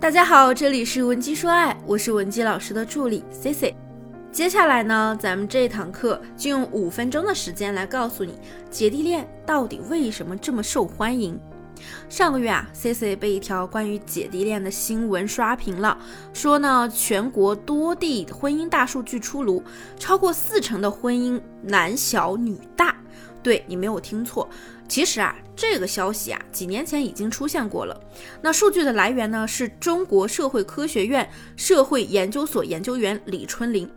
大家好，这里是文姬说爱，我是文姬老师的助理 C C。接下来呢，咱们这堂课就用五分钟的时间来告诉你，姐弟恋到底为什么这么受欢迎。上个月啊，C C 被一条关于姐弟恋的新闻刷屏了，说呢，全国多地婚姻大数据出炉，超过四成的婚姻男小女大。对你没有听错，其实啊，这个消息啊，几年前已经出现过了。那数据的来源呢，是中国社会科学院社会研究所研究员李春林。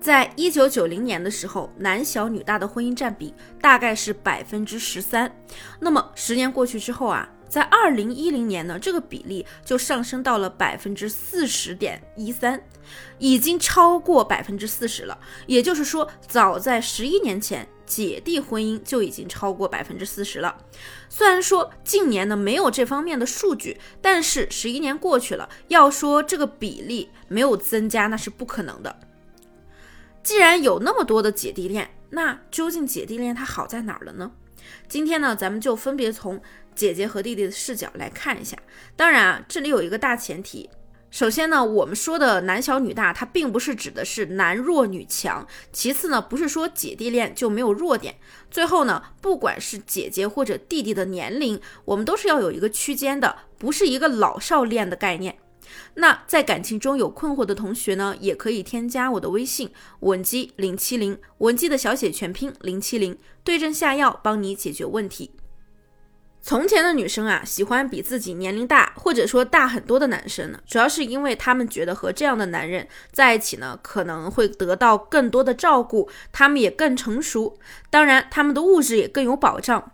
在一九九零年的时候，男小女大的婚姻占比大概是百分之十三。那么十年过去之后啊，在二零一零年呢，这个比例就上升到了百分之四十点一三，已经超过百分之四十了。也就是说，早在十一年前，姐弟婚姻就已经超过百分之四十了。虽然说近年呢没有这方面的数据，但是十一年过去了，要说这个比例没有增加，那是不可能的。既然有那么多的姐弟恋，那究竟姐弟恋它好在哪儿了呢？今天呢，咱们就分别从姐姐和弟弟的视角来看一下。当然啊，这里有一个大前提。首先呢，我们说的男小女大，它并不是指的是男弱女强。其次呢，不是说姐弟恋就没有弱点。最后呢，不管是姐姐或者弟弟的年龄，我们都是要有一个区间的，不是一个老少恋的概念。那在感情中有困惑的同学呢，也可以添加我的微信文姬零七零，文姬的小写全拼零七零，对症下药，帮你解决问题。从前的女生啊，喜欢比自己年龄大或者说大很多的男生呢，主要是因为他们觉得和这样的男人在一起呢，可能会得到更多的照顾，他们也更成熟，当然他们的物质也更有保障。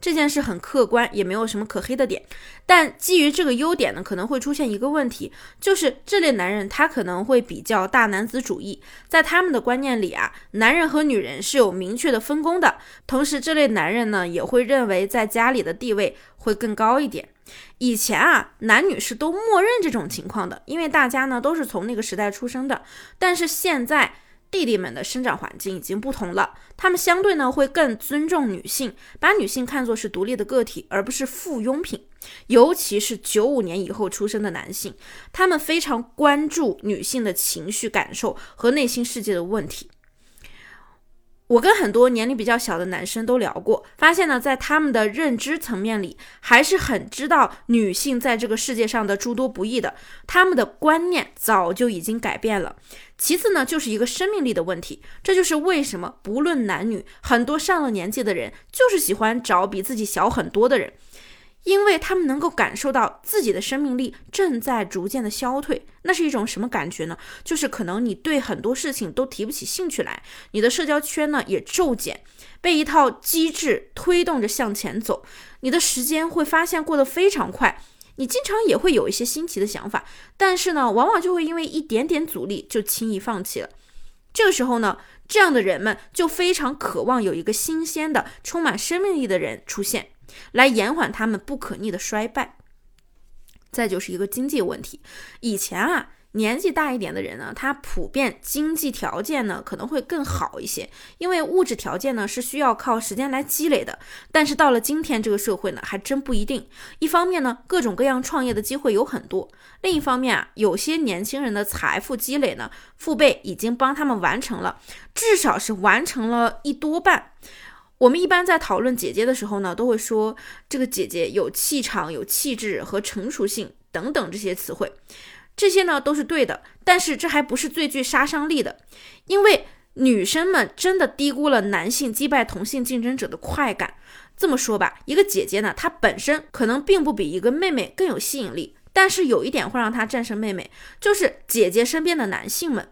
这件事很客观，也没有什么可黑的点。但基于这个优点呢，可能会出现一个问题，就是这类男人他可能会比较大男子主义，在他们的观念里啊，男人和女人是有明确的分工的。同时，这类男人呢，也会认为在家里的地位会更高一点。以前啊，男女是都默认这种情况的，因为大家呢都是从那个时代出生的。但是现在。弟弟们的生长环境已经不同了，他们相对呢会更尊重女性，把女性看作是独立的个体，而不是附庸品。尤其是九五年以后出生的男性，他们非常关注女性的情绪感受和内心世界的问题。我跟很多年龄比较小的男生都聊过，发现呢，在他们的认知层面里，还是很知道女性在这个世界上的诸多不易的。他们的观念早就已经改变了。其次呢，就是一个生命力的问题。这就是为什么不论男女，很多上了年纪的人就是喜欢找比自己小很多的人。因为他们能够感受到自己的生命力正在逐渐的消退，那是一种什么感觉呢？就是可能你对很多事情都提不起兴趣来，你的社交圈呢也骤减，被一套机制推动着向前走，你的时间会发现过得非常快，你经常也会有一些新奇的想法，但是呢，往往就会因为一点点阻力就轻易放弃了。这个时候呢，这样的人们就非常渴望有一个新鲜的、充满生命力的人出现。来延缓他们不可逆的衰败。再就是一个经济问题，以前啊，年纪大一点的人呢，他普遍经济条件呢可能会更好一些，因为物质条件呢是需要靠时间来积累的。但是到了今天这个社会呢，还真不一定。一方面呢，各种各样创业的机会有很多；另一方面啊，有些年轻人的财富积累呢，父辈已经帮他们完成了，至少是完成了一多半。我们一般在讨论姐姐的时候呢，都会说这个姐姐有气场、有气质和成熟性等等这些词汇，这些呢都是对的。但是这还不是最具杀伤力的，因为女生们真的低估了男性击败同性竞争者的快感。这么说吧，一个姐姐呢，她本身可能并不比一个妹妹更有吸引力，但是有一点会让她战胜妹妹，就是姐姐身边的男性们。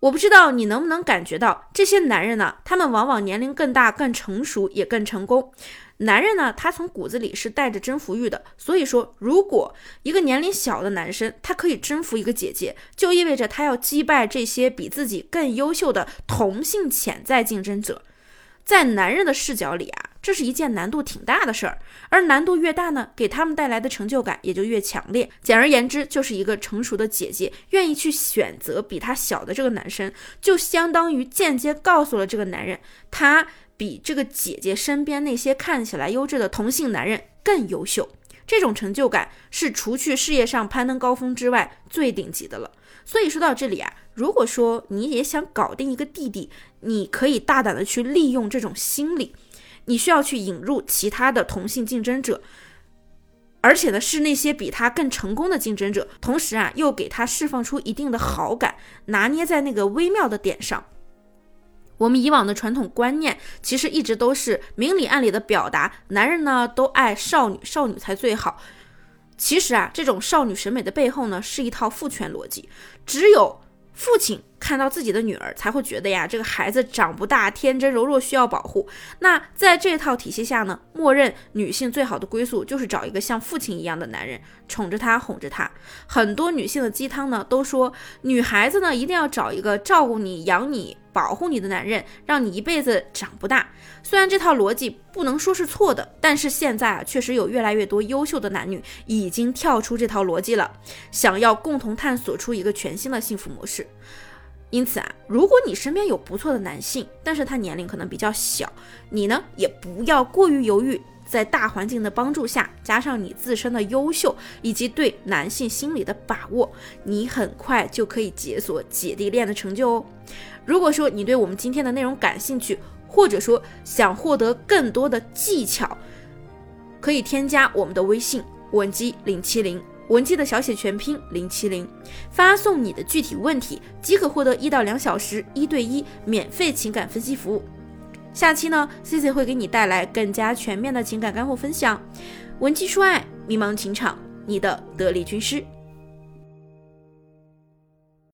我不知道你能不能感觉到，这些男人呢，他们往往年龄更大、更成熟，也更成功。男人呢，他从骨子里是带着征服欲的。所以说，如果一个年龄小的男生他可以征服一个姐姐，就意味着他要击败这些比自己更优秀的同性潜在竞争者。在男人的视角里啊，这是一件难度挺大的事儿，而难度越大呢，给他们带来的成就感也就越强烈。简而言之，就是一个成熟的姐姐愿意去选择比她小的这个男生，就相当于间接告诉了这个男人，他比这个姐姐身边那些看起来优质的同性男人更优秀。这种成就感是除去事业上攀登高峰之外最顶级的了。所以说到这里啊，如果说你也想搞定一个弟弟，你可以大胆的去利用这种心理，你需要去引入其他的同性竞争者，而且呢是那些比他更成功的竞争者，同时啊又给他释放出一定的好感，拿捏在那个微妙的点上。我们以往的传统观念其实一直都是明里暗里的表达，男人呢都爱少女，少女才最好。其实啊，这种少女审美的背后呢，是一套父权逻辑，只有父亲。看到自己的女儿才会觉得呀，这个孩子长不大，天真柔弱，需要保护。那在这套体系下呢，默认女性最好的归宿就是找一个像父亲一样的男人，宠着她，哄着她。很多女性的鸡汤呢，都说女孩子呢一定要找一个照顾你、养你、保护你的男人，让你一辈子长不大。虽然这套逻辑不能说是错的，但是现在啊，确实有越来越多优秀的男女已经跳出这套逻辑了，想要共同探索出一个全新的幸福模式。因此啊，如果你身边有不错的男性，但是他年龄可能比较小，你呢也不要过于犹豫，在大环境的帮助下，加上你自身的优秀以及对男性心理的把握，你很快就可以解锁姐弟恋的成就哦。如果说你对我们今天的内容感兴趣，或者说想获得更多的技巧，可以添加我们的微信文姬零七零。文姬的小写全拼零七零，发送你的具体问题即可获得一到两小时一对一免费情感分析服务。下期呢，C C 会给你带来更加全面的情感干货分享。文姬说爱，迷茫情场，你的得力军师。